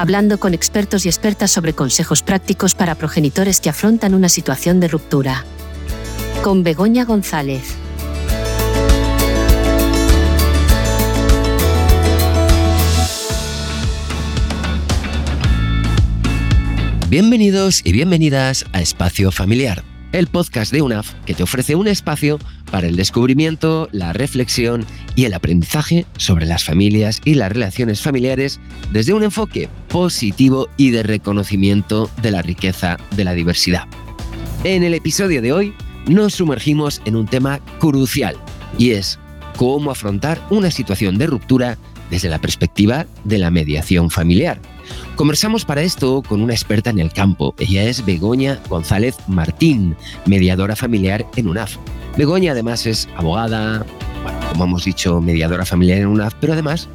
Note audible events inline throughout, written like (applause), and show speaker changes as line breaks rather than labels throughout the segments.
hablando con expertos y expertas sobre consejos prácticos para progenitores que afrontan una situación de ruptura. Con Begoña González.
Bienvenidos y bienvenidas a Espacio Familiar, el podcast de UNAF que te ofrece un espacio para el descubrimiento, la reflexión y el aprendizaje sobre las familias y las relaciones familiares desde un enfoque positivo y de reconocimiento de la riqueza de la diversidad. En el episodio de hoy nos sumergimos en un tema crucial y es cómo afrontar una situación de ruptura desde la perspectiva de la mediación familiar. Conversamos para esto con una experta en el campo. Ella es Begoña González Martín, mediadora familiar en UNAF. Begoña además es abogada, como hemos dicho, mediadora familiar en UNAF, pero además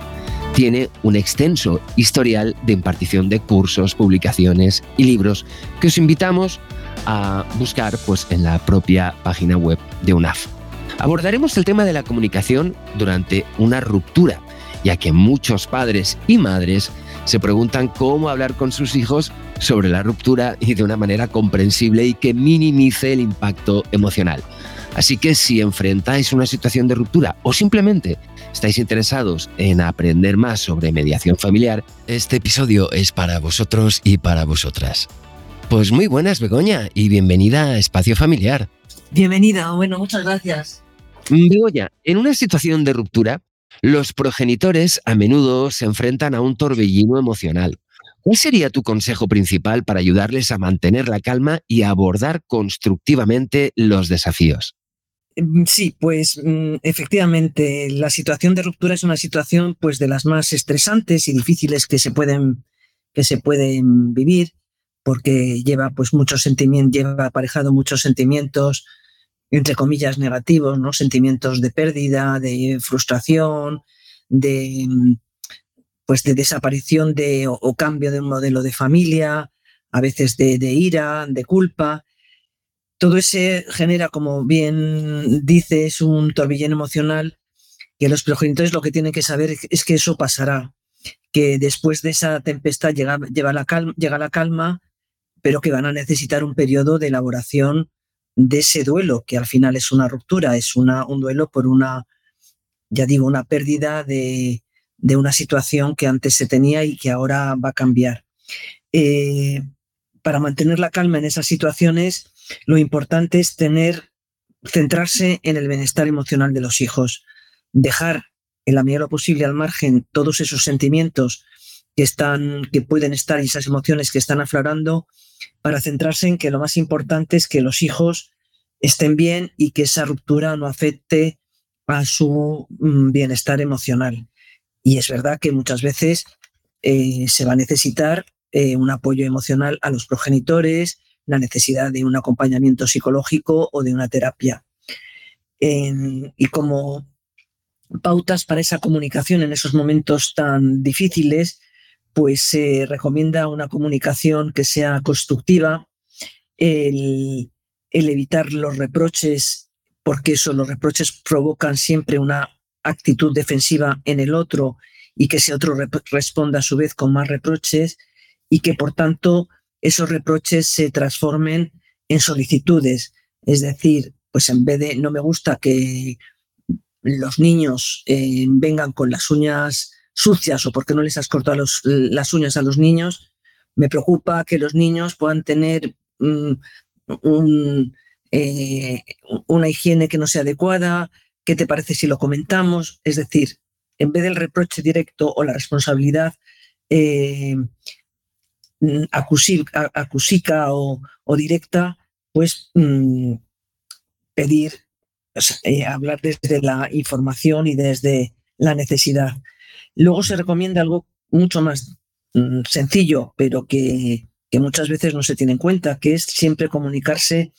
tiene un extenso historial de impartición de cursos, publicaciones y libros que os invitamos a buscar pues, en la propia página web de UNAF. Abordaremos el tema de la comunicación durante una ruptura, ya que muchos padres y madres se preguntan cómo hablar con sus hijos sobre la ruptura y de una manera comprensible y que minimice el impacto emocional. Así que si enfrentáis una situación de ruptura o simplemente estáis interesados en aprender más sobre mediación familiar, este episodio es para vosotros y para vosotras. Pues muy buenas, Begoña, y bienvenida a Espacio Familiar.
Bienvenida, bueno, muchas gracias.
Begoña, en una situación de ruptura, los progenitores a menudo se enfrentan a un torbellino emocional. ¿Cuál sería tu consejo principal para ayudarles a mantener la calma y a abordar constructivamente los desafíos?
Mm, sí, pues mm, efectivamente la situación de ruptura es una situación pues de las más estresantes y difíciles que se pueden que se pueden vivir porque lleva pues muchos sentimientos, lleva aparejado muchos sentimientos entre comillas, negativos, ¿no? Sentimientos de pérdida, de frustración, de pues de desaparición de, o, cambio de un modelo de familia, a veces de, ira, de culpa. Todo ese genera, como bien dices, un torbellino emocional que los progenitores lo que tienen que saber es que eso pasará, que después de esa tempestad llega, la calma, llega la calma, pero que van a necesitar un periodo de elaboración de ese duelo, que al final es una ruptura, es una, un duelo por una, ya digo, una pérdida de, de una situación que antes se tenía y que ahora va a cambiar. Eh, para mantener la calma en esas situaciones, lo importante es tener, centrarse en el bienestar emocional de los hijos, dejar en la medida de lo posible al margen todos esos sentimientos que están, que pueden estar y esas emociones que están aflorando para centrarse en que lo más importante es que los hijos estén bien y que esa ruptura no afecte a su mm, bienestar emocional. Y es verdad que muchas veces eh, se va a necesitar eh, un apoyo emocional a los progenitores, la necesidad de un acompañamiento psicológico o de una terapia. y como pautas para esa comunicación en esos momentos tan difíciles, pues se recomienda una comunicación que sea constructiva, el, evitar los reproches, porque eso, los reproches provocan siempre una actitud defensiva en el otro y que ese otro responda a su vez con más reproches y que por tanto esos reproches se transformen en solicitudes. Es decir, pues en vez de no me gusta que los niños eh, vengan con las uñas sucias o porque no les has cortado las uñas a los niños. Me preocupa que los niños puedan tener mm, eh, una higiene que no sea adecuada. ¿Qué te parece si lo comentamos? Es decir, en vez del reproche directo o la responsabilidad eh, acusica o, directa, pues mm, pedir, eh, hablar desde la información y desde la necesidad. Luego se recomienda algo mucho más mm, sencillo, pero que, muchas veces no se tiene en cuenta, que es siempre comunicarse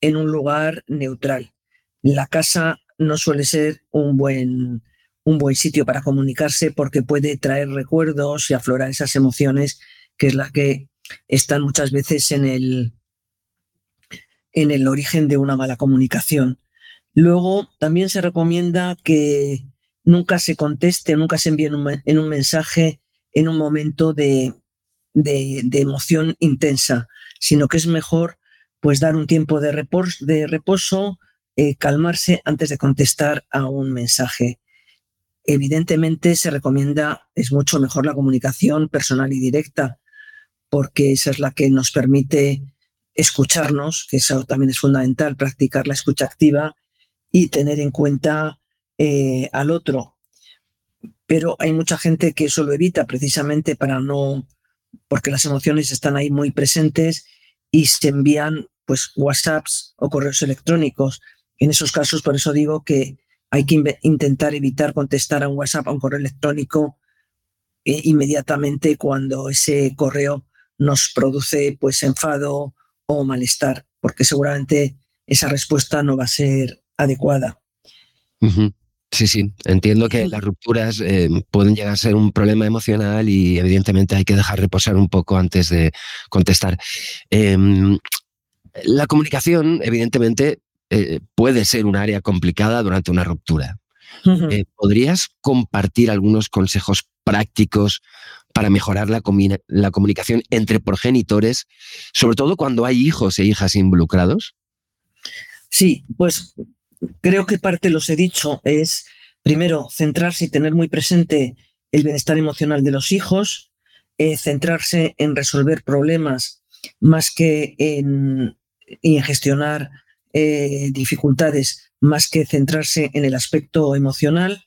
en un lugar neutral. La casa no suele ser un buen, un buen sitio para comunicarse porque puede traer recuerdos y aflorar esas emociones, que es la que están muchas veces en el, en el origen de una mala comunicación. Luego, también se recomienda que nunca se conteste, nunca se envíe en un, mensaje en un momento de, de, emoción intensa, sino que es mejor pues dar un tiempo de reposo, de reposo eh, calmarse antes de contestar a un mensaje. Evidentemente se recomienda, es mucho mejor la comunicación personal y directa, porque esa es la que nos permite escucharnos, que eso también es fundamental, practicar la escucha activa y tener en cuenta eh, al otro. Pero hay mucha gente que eso lo evita precisamente para no, porque las emociones están ahí muy presentes y se envían pues WhatsApps o correos electrónicos. En esos casos, por eso digo que hay que intentar evitar contestar a un WhatsApp, a un correo electrónico eh, inmediatamente cuando ese correo nos produce pues enfado o malestar, porque seguramente esa respuesta no va a ser adecuada.
Sí, sí, entiendo que las rupturas eh, pueden llegar a ser un problema emocional y evidentemente hay que dejar reposar un poco antes de contestar. Em, la comunicación, evidentemente, eh, puede ser un área complicada durante una ruptura. Eh, ¿Podrías compartir algunos consejos prácticos para mejorar la, la comunicación entre progenitores, sobre todo cuando hay hijos e hijas involucrados?
Sí, pues creo que parte los he dicho es, primero, centrarse y tener muy presente el bienestar emocional de los hijos, eh, centrarse en resolver problemas más que en, gestionar eh, dificultades, más que centrarse en el aspecto emocional.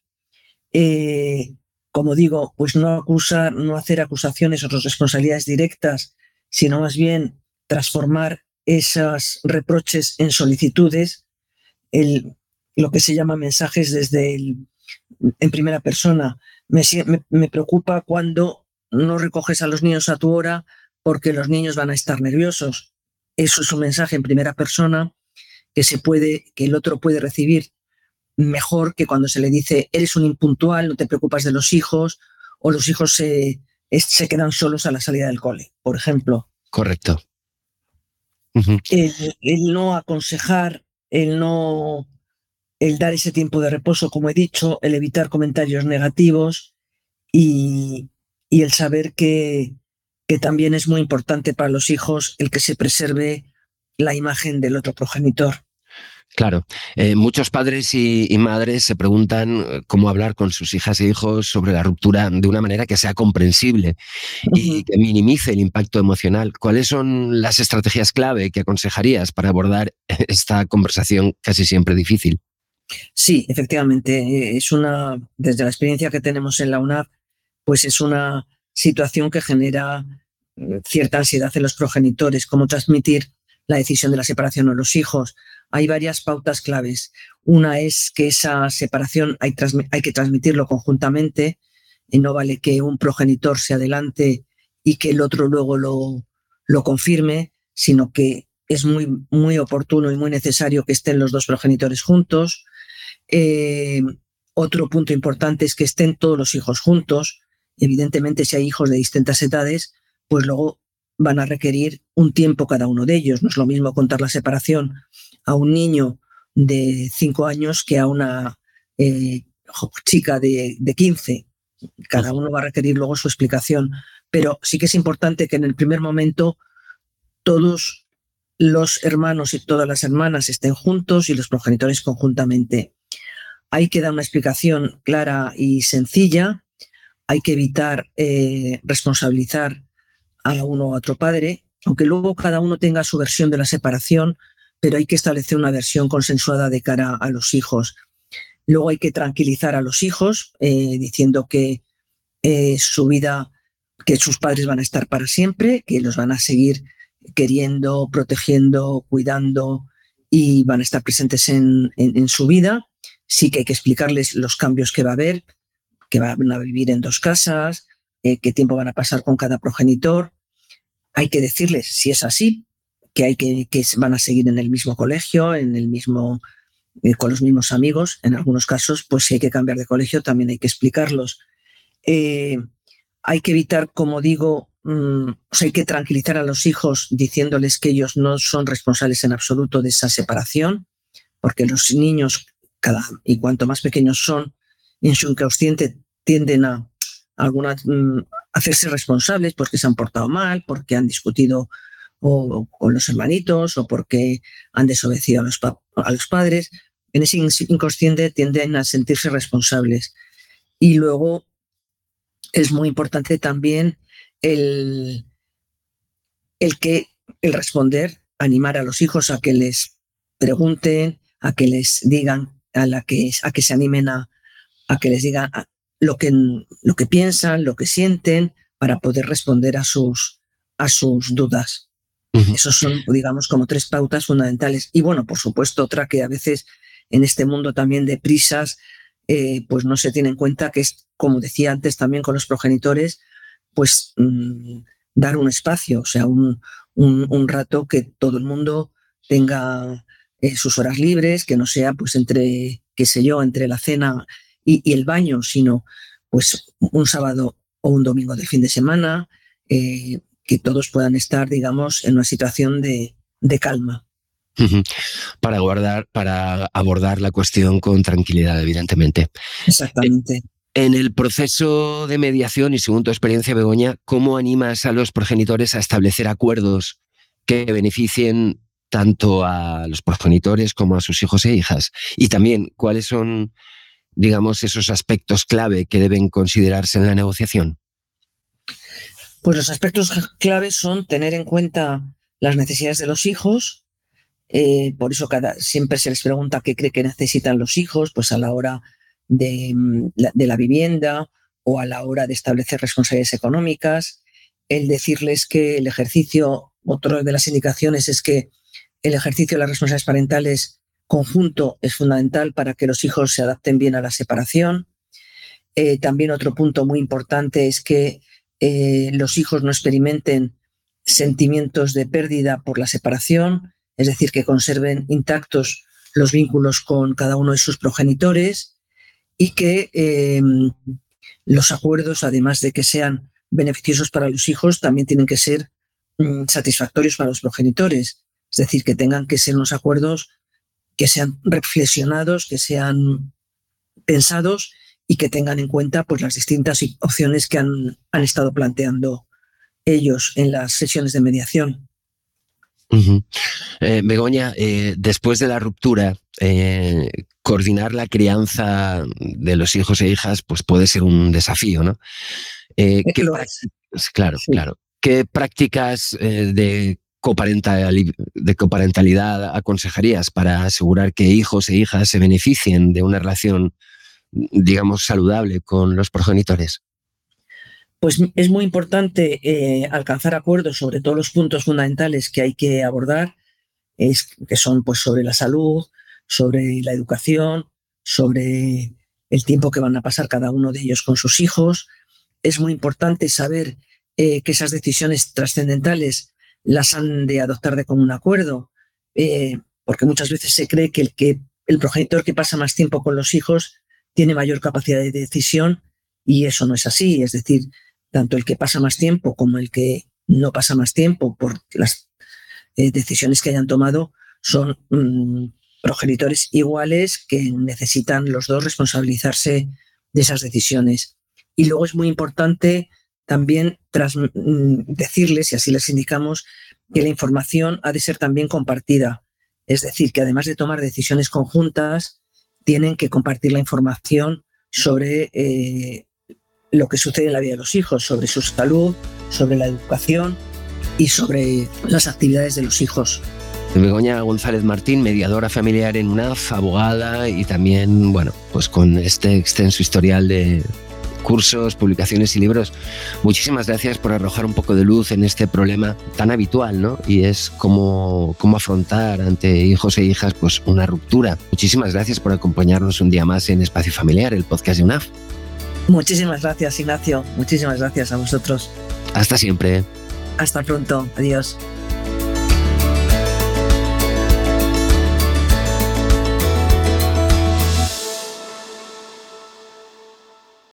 Eh, como digo, pues no acusar, no hacer acusaciones o responsabilidades directas, sino más bien transformar esos reproches en solicitudes, el, lo que se llama mensajes desde el, en primera persona. Me, me, preocupa cuando no recoges a los niños a tu hora porque los niños van a estar nerviosos. Eso es un mensaje en primera persona que se puede, que el otro puede recibir mejor que cuando se le dice eres un impuntual, no te preocupas de los hijos, o los hijos se, se quedan solos a la salida del cole, por ejemplo.
Correcto.
el, no aconsejar, el no el dar ese tiempo de reposo, como he dicho, el evitar comentarios negativos y, y el saber que, que también es muy importante para los hijos el que se preserve la imagen del otro progenitor.
Claro, eh, muchos padres y, madres se preguntan eh, cómo hablar con sus hijas e hijos sobre la ruptura de una manera que sea comprensible y que minimice el impacto emocional. ¿Cuáles son las estrategias clave que aconsejarías para abordar (laughs) esta conversación casi siempre difícil?
Sí, efectivamente, eh, es una, desde la experiencia que tenemos en la UNAP, pues es una situación que genera cierta ansiedad en los progenitores, cómo transmitir la decisión de la separación a los hijos. Hay varias pautas claves. Una es que esa separación hay, que transmitirlo conjuntamente y no vale que un progenitor se adelante y que el otro luego lo, confirme, sino que es muy, muy oportuno y muy necesario que estén los dos progenitores juntos. Eh, otro punto importante es que estén todos los hijos juntos. Evidentemente, si hay hijos de distintas edades, pues luego van a requerir un tiempo cada uno de ellos. No es lo mismo contar la separación a un niño de 5 años que a una eh, chica de, de 15. Cada uno va a requerir luego su explicación, pero sí que es importante que en el primer momento todos los hermanos y todas las hermanas estén juntos y los progenitores conjuntamente. Hay que dar una explicación clara y sencilla, hay que evitar eh, responsabilizar a uno u otro padre, aunque luego cada uno tenga su versión de la separación, pero hay que establecer una versión consensuada de cara a los hijos. Luego hay que tranquilizar a los hijos eh, diciendo que eh, su vida, que sus padres van a estar para siempre, que los van a seguir queriendo, protegiendo, cuidando y van a estar presentes en, en su vida. Sí que hay que explicarles los cambios que va a haber, que van a vivir en dos casas, eh, qué tiempo van a pasar con cada progenitor. Hay que decirles, si es así, que, hay que, que van a seguir en el mismo colegio, en el mismo, eh, con los mismos amigos. En algunos casos, pues si hay que cambiar de colegio, también hay que explicarlos. Eh, hay que evitar, como digo, mm, hay que tranquilizar a los hijos diciéndoles que ellos no son responsables en absoluto de esa separación, porque los niños, cada, y cuanto más pequeños son, en su inconsciente tienden a algunas, mm, hacerse responsables porque se han portado mal, porque han discutido o, con los hermanitos o porque han desobedecido a los, a los padres. En ese inconsciente tienden a sentirse responsables. Y luego es muy importante también el, el que el responder, animar a los hijos a que les pregunten, a que les digan, a, la que, a que se animen a, a que les digan lo que, lo que piensan, lo que sienten, para poder responder a sus, a sus dudas. Esos son, digamos, como tres pautas fundamentales. Y bueno, por supuesto, otra que a veces en este mundo también de prisas, eh, pues no se tiene en cuenta que es, como decía antes también con los progenitores, pues mm, dar un espacio, o sea, un, un, rato que todo el mundo tenga eh, sus horas libres, que no sea pues entre, qué sé yo, entre la cena y, el baño, sino pues un sábado o un domingo de fin de semana, eh, que todos puedan estar, digamos, en una situación de, de calma.
Para, guardar, para abordar la cuestión con tranquilidad, evidentemente.
Exactamente.
En el proceso de mediación y según tu experiencia, Begoña, ¿cómo animas a los progenitores a establecer acuerdos que beneficien tanto a los progenitores como a sus hijos e hijas? Y también, ¿cuáles son, digamos, esos aspectos clave que deben considerarse en la negociación?
Pues los aspectos claves son tener en cuenta las necesidades de los hijos. Eh, por eso cada, siempre se les pregunta qué cree que necesitan los hijos, pues a la hora Mm, de la, vivienda o a la hora de establecer responsabilidades económicas, el decirles que el ejercicio, otra de las indicaciones es que el ejercicio de las responsabilidades parentales conjunto es fundamental para que los hijos se adapten bien a la separación. Eh, también otro punto muy importante es que eh, los hijos no experimenten sentimientos de pérdida por la separación, es decir, que conserven intactos los vínculos con cada uno de sus progenitores y que em, los acuerdos, además de que sean beneficiosos para los hijos, también tienen que ser mm, satisfactorios para los progenitores. Es decir, que tengan que ser unos acuerdos que sean reflexionados, que sean pensados y que tengan en cuenta pues, las distintas opciones que han, han estado planteando ellos en las sesiones de mediación.
Eh, Begoña, eh, después de la ruptura, eh, coordinar la crianza de los hijos e hijas pues puede ser un desafío, ¿no?
¿qué
claro, claro. ¿Qué prácticas de, de coparentalidad aconsejarías para asegurar que hijos e hijas se beneficien de una relación, digamos, saludable con los progenitores?
pues es muy importante eh, alcanzar acuerdos sobre todos los puntos fundamentales que hay que abordar, es, que son pues, sobre la salud, sobre la educación, sobre el tiempo que van a pasar cada uno de ellos con sus hijos. Es muy importante saber eh, que esas decisiones trascendentales las han de adoptar de común acuerdo, eh, porque muchas veces se cree que el, que el progenitor que pasa más tiempo con los hijos tiene mayor capacidad de decisión y eso no es así. Es decir, tanto el que pasa más tiempo como el que no pasa más tiempo por las eh, decisiones que hayan tomado, son mm, progenitores iguales que necesitan los dos responsabilizarse de esas decisiones. Y luego es muy importante también tras, mm, decirles, y así les indicamos, que la información ha de ser también compartida. Es decir, que además de tomar decisiones conjuntas, tienen que compartir la información sobre eh, lo que sucede en la vida de los hijos, sobre su salud, sobre la educación y sobre las actividades de los hijos.
Begoña González Martín, mediadora familiar en UNAF, abogada y también, bueno, pues con este extenso historial de cursos, publicaciones y libros. Muchísimas gracias por arrojar un poco de luz en este problema tan habitual, ¿no? Y es cómo, cómo afrontar ante hijos e hijas pues una ruptura. Muchísimas gracias por acompañarnos un día más en Espacio Familiar, el podcast de UNAF.
Muchísimas gracias, Ignacio. Muchísimas gracias a vosotros.
Hasta siempre.
Hasta pronto. Adiós.